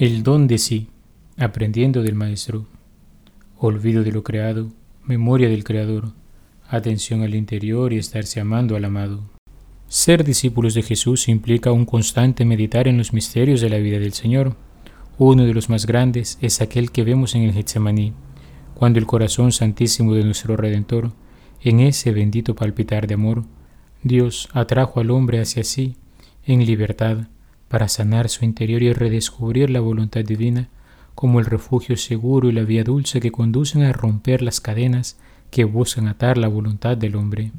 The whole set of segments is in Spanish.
El don de sí, aprendiendo del Maestro. Olvido de lo creado, memoria del Creador, atención al interior y estarse amando al amado. Ser discípulos de Jesús implica un constante meditar en los misterios de la vida del Señor. Uno de los más grandes es aquel que vemos en el Getsemaní, cuando el corazón santísimo de nuestro Redentor, en ese bendito palpitar de amor, Dios atrajo al hombre hacia sí, en libertad, para sanar su interior y redescubrir la voluntad divina como el refugio seguro y la vía dulce que conducen a romper las cadenas que buscan atar la voluntad del hombre.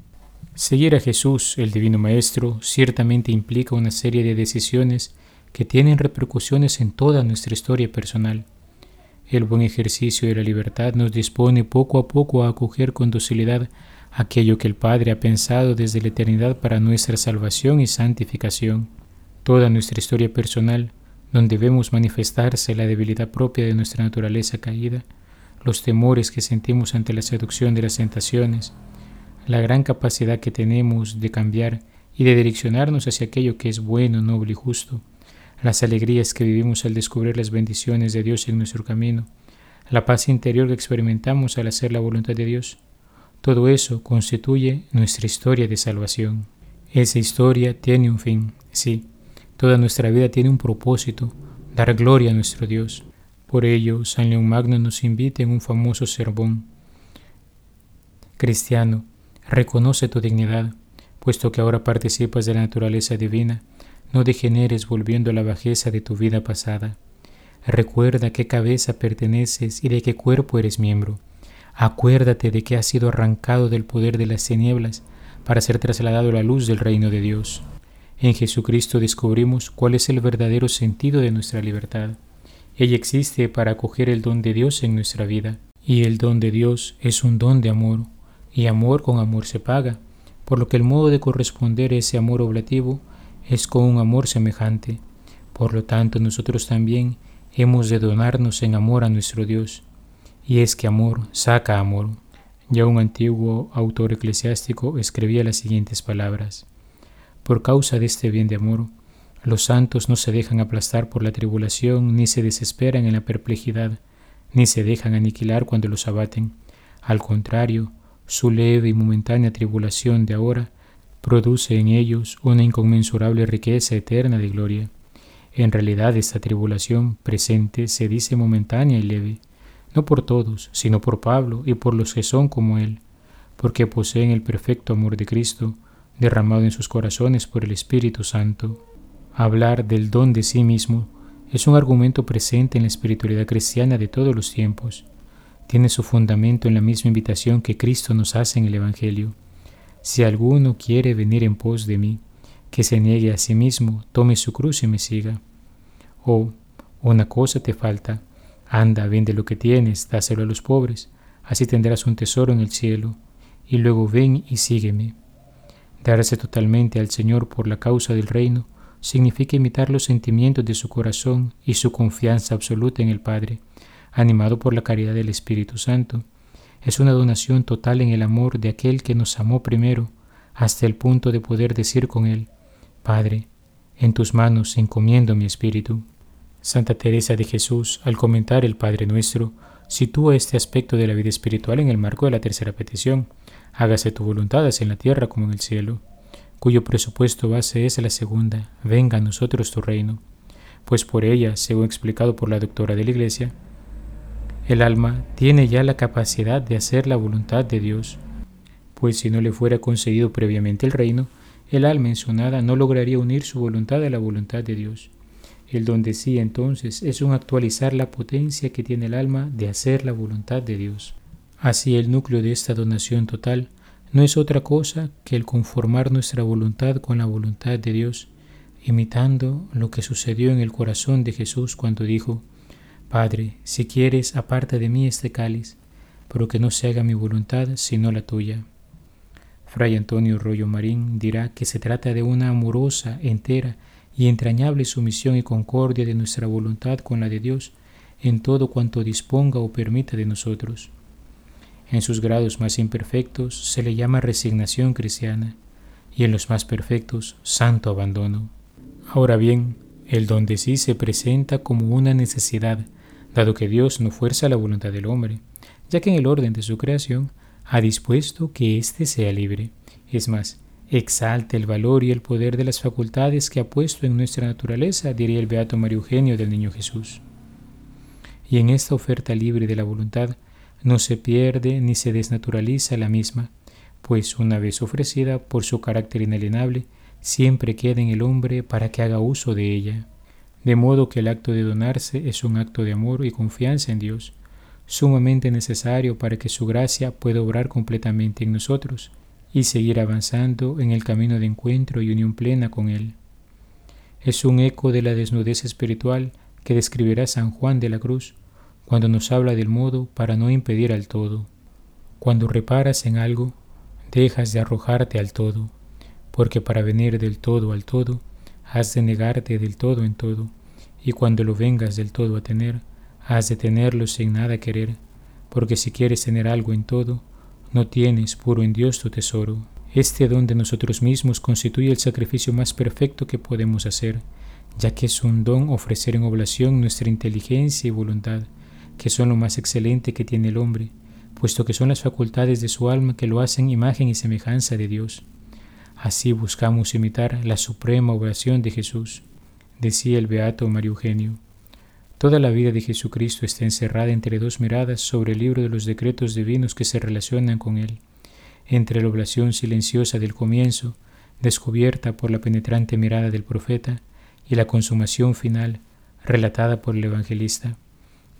Seguir a Jesús, el Divino Maestro, ciertamente implica una serie de decisiones que tienen repercusiones en toda nuestra historia personal. El buen ejercicio de la libertad nos dispone poco a poco a acoger con docilidad aquello que el Padre ha pensado desde la eternidad para nuestra salvación y santificación toda nuestra historia personal, donde vemos manifestarse la debilidad propia de nuestra naturaleza caída, los temores que sentimos ante la seducción de las tentaciones, la gran capacidad que tenemos de cambiar y de direccionarnos hacia aquello que es bueno, noble y justo, las alegrías que vivimos al descubrir las bendiciones de Dios en nuestro camino, la paz interior que experimentamos al hacer la voluntad de Dios, todo eso constituye nuestra historia de salvación. Esa historia tiene un fin, sí, Toda nuestra vida tiene un propósito, dar gloria a nuestro Dios. Por ello, San León Magno nos invita en un famoso sermón. Cristiano, reconoce tu dignidad, puesto que ahora participas de la naturaleza divina, no degeneres volviendo a la bajeza de tu vida pasada. Recuerda qué cabeza perteneces y de qué cuerpo eres miembro. Acuérdate de que has sido arrancado del poder de las tinieblas para ser trasladado a la luz del reino de Dios. En Jesucristo descubrimos cuál es el verdadero sentido de nuestra libertad. Ella existe para acoger el don de Dios en nuestra vida, y el don de Dios es un don de amor, y amor con amor se paga, por lo que el modo de corresponder a ese amor oblativo es con un amor semejante. Por lo tanto, nosotros también hemos de donarnos en amor a nuestro Dios, y es que amor saca amor. Ya un antiguo autor eclesiástico escribía las siguientes palabras. Por causa de este bien de amor, los santos no se dejan aplastar por la tribulación, ni se desesperan en la perplejidad, ni se dejan aniquilar cuando los abaten. Al contrario, su leve y momentánea tribulación de ahora produce en ellos una inconmensurable riqueza eterna de gloria. En realidad esta tribulación presente se dice momentánea y leve, no por todos, sino por Pablo y por los que son como él, porque poseen el perfecto amor de Cristo, derramado en sus corazones por el Espíritu Santo. Hablar del don de sí mismo es un argumento presente en la espiritualidad cristiana de todos los tiempos. Tiene su fundamento en la misma invitación que Cristo nos hace en el Evangelio. Si alguno quiere venir en pos de mí, que se niegue a sí mismo, tome su cruz y me siga. O, una cosa te falta, anda, vende lo que tienes, dáselo a los pobres, así tendrás un tesoro en el cielo, y luego ven y sígueme. Darse totalmente al Señor por la causa del reino significa imitar los sentimientos de su corazón y su confianza absoluta en el Padre, animado por la caridad del Espíritu Santo. Es una donación total en el amor de aquel que nos amó primero, hasta el punto de poder decir con él, Padre, en tus manos encomiendo mi espíritu. Santa Teresa de Jesús, al comentar el Padre Nuestro, sitúa este aspecto de la vida espiritual en el marco de la tercera petición, hágase tu voluntad así en la tierra como en el cielo, cuyo presupuesto base es la segunda, venga a nosotros tu reino, pues por ella, según explicado por la doctora de la Iglesia, el alma tiene ya la capacidad de hacer la voluntad de Dios, pues si no le fuera concedido previamente el reino, el alma mencionada no lograría unir su voluntad a la voluntad de Dios. El don de sí entonces es un actualizar la potencia que tiene el alma de hacer la voluntad de Dios. Así el núcleo de esta donación total no es otra cosa que el conformar nuestra voluntad con la voluntad de Dios, imitando lo que sucedió en el corazón de Jesús cuando dijo, Padre, si quieres, aparta de mí este cáliz, pero que no se haga mi voluntad sino la tuya. Fray Antonio Rollo Marín dirá que se trata de una amorosa, entera y entrañable sumisión y concordia de nuestra voluntad con la de Dios en todo cuanto disponga o permita de nosotros. En sus grados más imperfectos se le llama resignación cristiana y en los más perfectos santo abandono. Ahora bien, El don de sí se presenta como una necesidad, dado que Dios no fuerza la voluntad del hombre, ya que en el orden de su creación ha dispuesto que éste sea libre. Es más, exalta el valor y el poder de las facultades que ha puesto en nuestra naturaleza, diría el Beato Mario Eugenio del Niño Jesús. Y en esta oferta libre de la voluntad no se pierde ni se desnaturaliza la misma, pues una vez ofrecida por su carácter inalienable, siempre queda en el hombre para que haga uso de ella. De modo que el acto de donarse es un acto de amor y confianza en Dios, sumamente necesario para que su gracia pueda obrar completamente en nosotros y seguir avanzando en el camino de encuentro y unión plena con Él. Es un eco de la desnudez espiritual que describirá San Juan de la Cruz cuando nos habla del modo para no impedir al todo. Cuando reparas en algo, dejas de arrojarte al todo, porque para venir del todo al todo, has de negarte del todo en todo, y cuando lo vengas del todo a tener, has de tenerlo sin nada querer, porque si quieres tener algo en todo, no tienes puro en Dios tu tesoro. Este don de nosotros mismos constituye el sacrificio más perfecto que podemos hacer, ya que es un don ofrecer en oblación nuestra inteligencia y voluntad, que son lo más excelente que tiene el hombre, puesto que son las facultades de su alma que lo hacen imagen y semejanza de Dios. Así buscamos imitar la suprema oración de Jesús, decía el beato Mario Eugenio. Toda la vida de Jesucristo está encerrada entre dos miradas sobre el libro de los decretos divinos que se relacionan con él, entre la oblación silenciosa del comienzo, descubierta por la penetrante mirada del profeta, y la consumación final, relatada por el evangelista.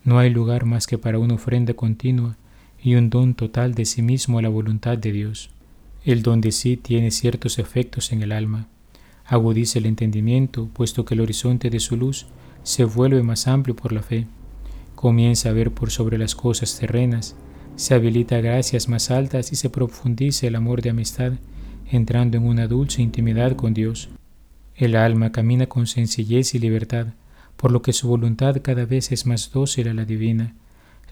No hay lugar más que para una ofrenda continua y un don total de sí mismo a la voluntad de Dios. El don de sí tiene ciertos efectos en el alma. Agudiza el entendimiento, puesto que el horizonte de su luz se vuelve más amplio por la fe, comienza a ver por sobre las cosas terrenas, se habilita gracias más altas y se profundiza el amor de amistad, entrando en una dulce intimidad con Dios. El alma camina con sencillez y libertad, por lo que su voluntad cada vez es más dócil a la divina,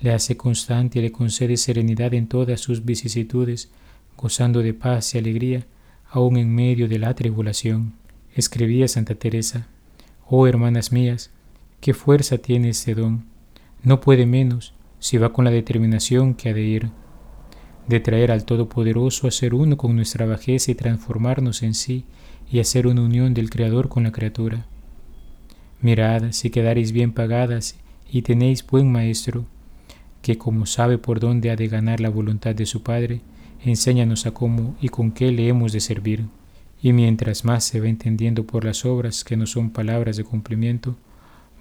le hace constante y le concede serenidad en todas sus vicisitudes, gozando de paz y alegría, aun en medio de la tribulación. Escribía Santa Teresa, Oh hermanas mías, ¿Qué fuerza tiene ese don? No puede menos si va con la determinación que ha de ir, de traer al Todopoderoso a ser uno con nuestra bajeza y transformarnos en sí y hacer una unión del Creador con la criatura. Mirad si quedaréis bien pagadas y tenéis buen maestro, que como sabe por dónde ha de ganar la voluntad de su Padre, enséñanos a cómo y con qué le hemos de servir. Y mientras más se va entendiendo por las obras que no son palabras de cumplimiento,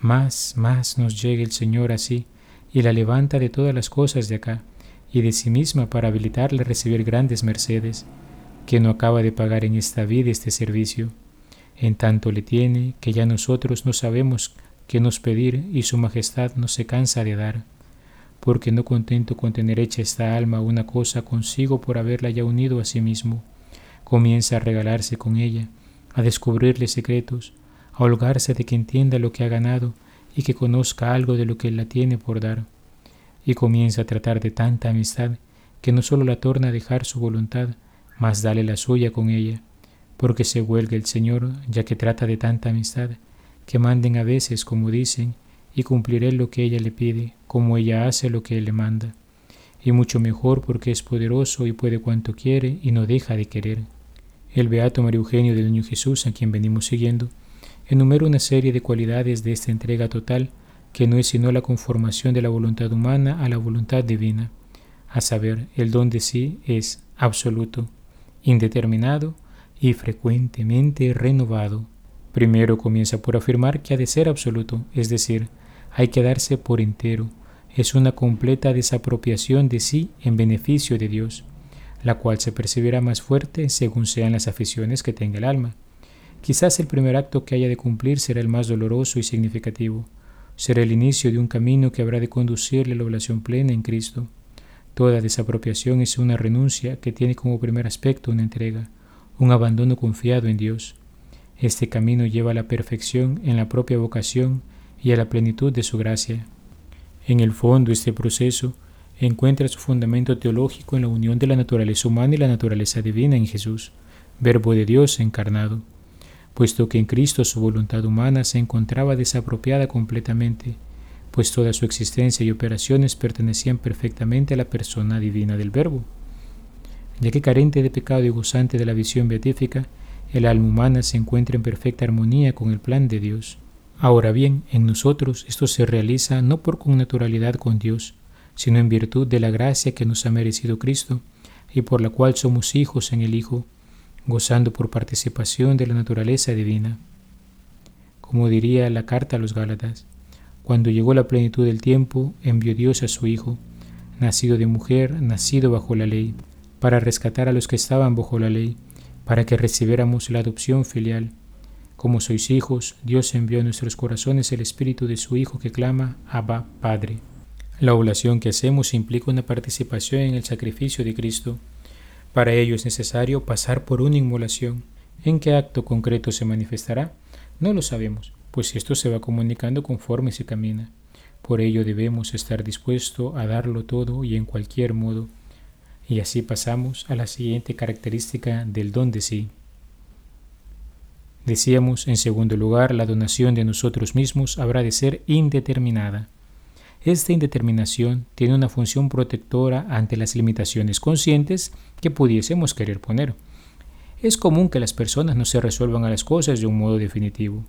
más, más nos llega el Señor así y la levanta de todas las cosas de acá y de sí misma para habilitarle a recibir grandes mercedes, que no acaba de pagar en esta vida este servicio. En tanto le tiene que ya nosotros no sabemos qué nos pedir y su majestad no se cansa de dar, porque no contento con tener hecha esta alma una cosa consigo por haberla ya unido a sí mismo, comienza a regalarse con ella, a descubrirle secretos, a holgarse de que entienda lo que ha ganado y que conozca algo de lo que la tiene por dar, y comienza a tratar de tanta amistad que no solo la torna a dejar su voluntad, mas dale la suya con ella, porque se huelga el Señor, ya que trata de tanta amistad, que manden a veces como dicen, y cumpliré lo que ella le pide, como ella hace lo que él le manda, y mucho mejor porque es poderoso y puede cuanto quiere y no deja de querer. El Beato María Eugenio del Niño Jesús, a quien venimos siguiendo, enumero una serie de cualidades de esta entrega total que no es sino la conformación de la voluntad humana a la voluntad divina, a saber, el don de sí es absoluto, indeterminado y frecuentemente renovado. Primero comienza por afirmar que ha de ser absoluto, es decir, hay que darse por entero, es una completa desapropiación de sí en beneficio de Dios, la cual se percibirá más fuerte según sean las aficiones que tenga el alma. Quizás el primer acto que haya de cumplir será el más doloroso y significativo. Será el inicio de un camino que habrá de conducirle a la oblación plena en Cristo. Toda desapropiación es una renuncia que tiene como primer aspecto una entrega, un abandono confiado en Dios. Este camino lleva a la perfección en la propia vocación y a la plenitud de su gracia. En el fondo, este proceso encuentra su fundamento teológico en la unión de la naturaleza humana y la naturaleza divina en Jesús, Verbo de Dios encarnado puesto que en Cristo su voluntad humana se encontraba desapropiada completamente, pues toda su existencia y operaciones pertenecían perfectamente a la persona divina del Verbo. Ya que carente de pecado y gozante de la visión beatífica, el alma humana se encuentra en perfecta armonía con el plan de Dios. Ahora bien, en nosotros esto se realiza no por connaturalidad con Dios, sino en virtud de la gracia que nos ha merecido Cristo y por la cual somos hijos en el Hijo, gozando por participación de la naturaleza divina. Como diría la carta a los Gálatas, cuando llegó la plenitud del tiempo, envió Dios a su Hijo, nacido de mujer, nacido bajo la ley, para rescatar a los que estaban bajo la ley, para que recibiéramos la adopción filial. Como sois hijos, Dios envió a nuestros corazones el Espíritu de su Hijo que clama, Abba, Padre. La oblación que hacemos implica una participación en el sacrificio de Cristo. Para ello es necesario pasar por una inmolación. ¿En qué acto concreto se manifestará? No lo sabemos, pues esto se va comunicando conforme se camina. Por ello debemos estar dispuestos a darlo todo y en cualquier modo. Y así pasamos a la siguiente característica del don de sí. Decíamos, en segundo lugar, la donación de nosotros mismos habrá de ser indeterminada. Esta indeterminación tiene una función protectora ante las limitaciones conscientes que pudiésemos querer poner. Es común que las personas no se resuelvan a las cosas de un modo definitivo.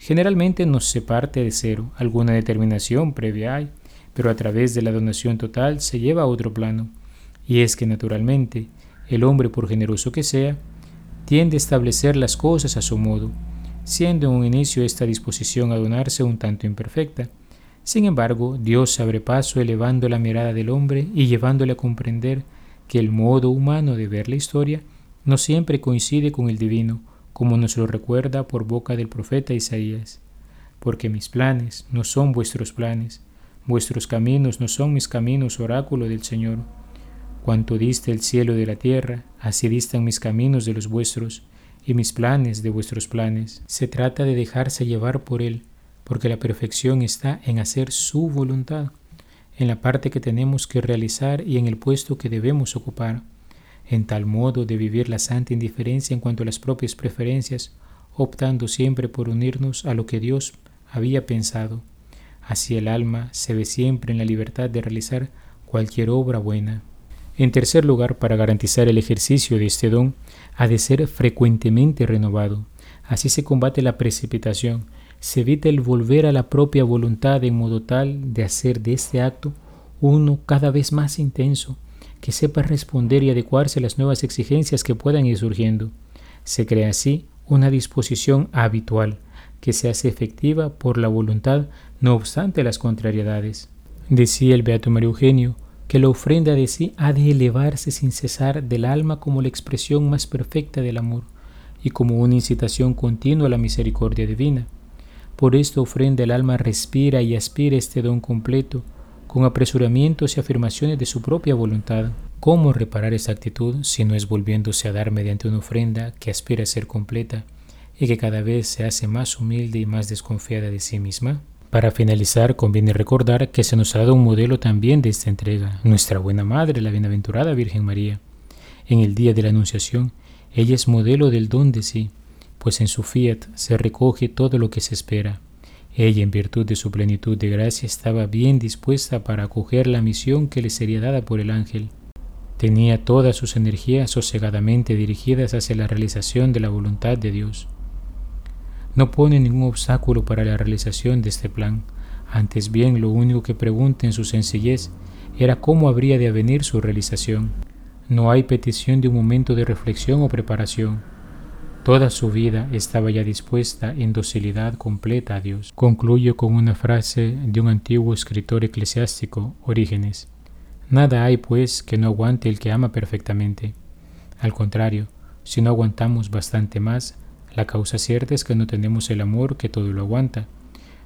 Generalmente no se parte de cero, alguna determinación previa hay, pero a través de la donación total se lleva a otro plano. Y es que naturalmente, el hombre, por generoso que sea, tiende a establecer las cosas a su modo, siendo en un inicio esta disposición a donarse un tanto imperfecta. Sin embargo, Dios abre paso elevando la mirada del hombre y llevándole a comprender que el modo humano de ver la historia no siempre coincide con el divino, como nos lo recuerda por boca del profeta Isaías. Porque mis planes no son vuestros planes, vuestros caminos no son mis caminos, oráculo del Señor. Cuanto diste el cielo de la tierra, así distan mis caminos de los vuestros, y mis planes de vuestros planes. Se trata de dejarse llevar por Él, porque la perfección está en hacer su voluntad, en la parte que tenemos que realizar y en el puesto que debemos ocupar en tal modo de vivir la santa indiferencia en cuanto a las propias preferencias, optando siempre por unirnos a lo que Dios había pensado. Así el alma se ve siempre en la libertad de realizar cualquier obra buena. En tercer lugar, para garantizar el ejercicio de este don, ha de ser frecuentemente renovado. Así se combate la precipitación, se evita el volver a la propia voluntad en modo tal de hacer de este acto uno cada vez más intenso, que sepa responder y adecuarse a las nuevas exigencias que puedan ir surgiendo. Se crea así una disposición habitual que se hace efectiva por la voluntad no obstante las contrariedades. Decía el Beato Mario Eugenio que la ofrenda de sí ha de elevarse sin cesar del alma como la expresión más perfecta del amor y como una incitación continua a la misericordia divina. Por esta ofrenda el alma respira y aspira este don completo, con apresuramientos y afirmaciones de su propia voluntad. ¿Cómo reparar esa actitud si no es volviéndose a dar mediante una ofrenda que aspira a ser completa y que cada vez se hace más humilde y más desconfiada de sí misma? Para finalizar, conviene recordar que se nos ha dado un modelo también de esta entrega, nuestra buena madre, la bienaventurada Virgen María. En el día de la Anunciación, ella es modelo del don de sí, pues en su fiat se recoge todo lo que se espera ella, en virtud de su plenitud de gracia, estaba bien dispuesta para acoger la misión que le sería dada por el ángel. Tenía todas sus energías sosegadamente dirigidas hacia la realización de la voluntad de Dios. No pone ningún obstáculo para la realización de este plan, antes bien lo único que pregunta en su sencillez era cómo habría de avenir su realización. No hay petición de un momento de reflexión o preparación Toda su vida estaba ya dispuesta en docilidad completa a Dios. Concluyo con una frase de un antiguo escritor eclesiástico, Orígenes. Nada hay, pues, que no aguante el que ama perfectamente. Al contrario, si no aguantamos bastante más, la causa cierta es que no tenemos el amor que todo lo aguanta.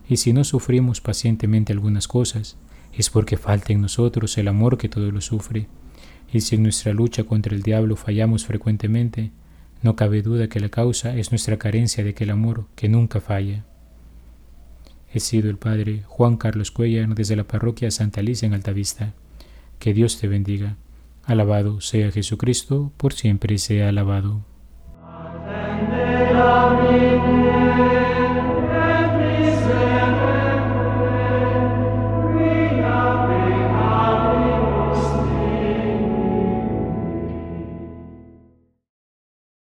Y si no sufrimos pacientemente algunas cosas, es porque falta en nosotros el amor que todo lo sufre. Y si en nuestra lucha contra el diablo fallamos frecuentemente, no cabe duda que la causa es nuestra carencia de aquel amor que nunca falla. He sido el padre Juan Carlos Cuellar desde la parroquia Santa Alicia en Altavista. Que Dios te bendiga. Alabado sea Jesucristo, por siempre sea alabado.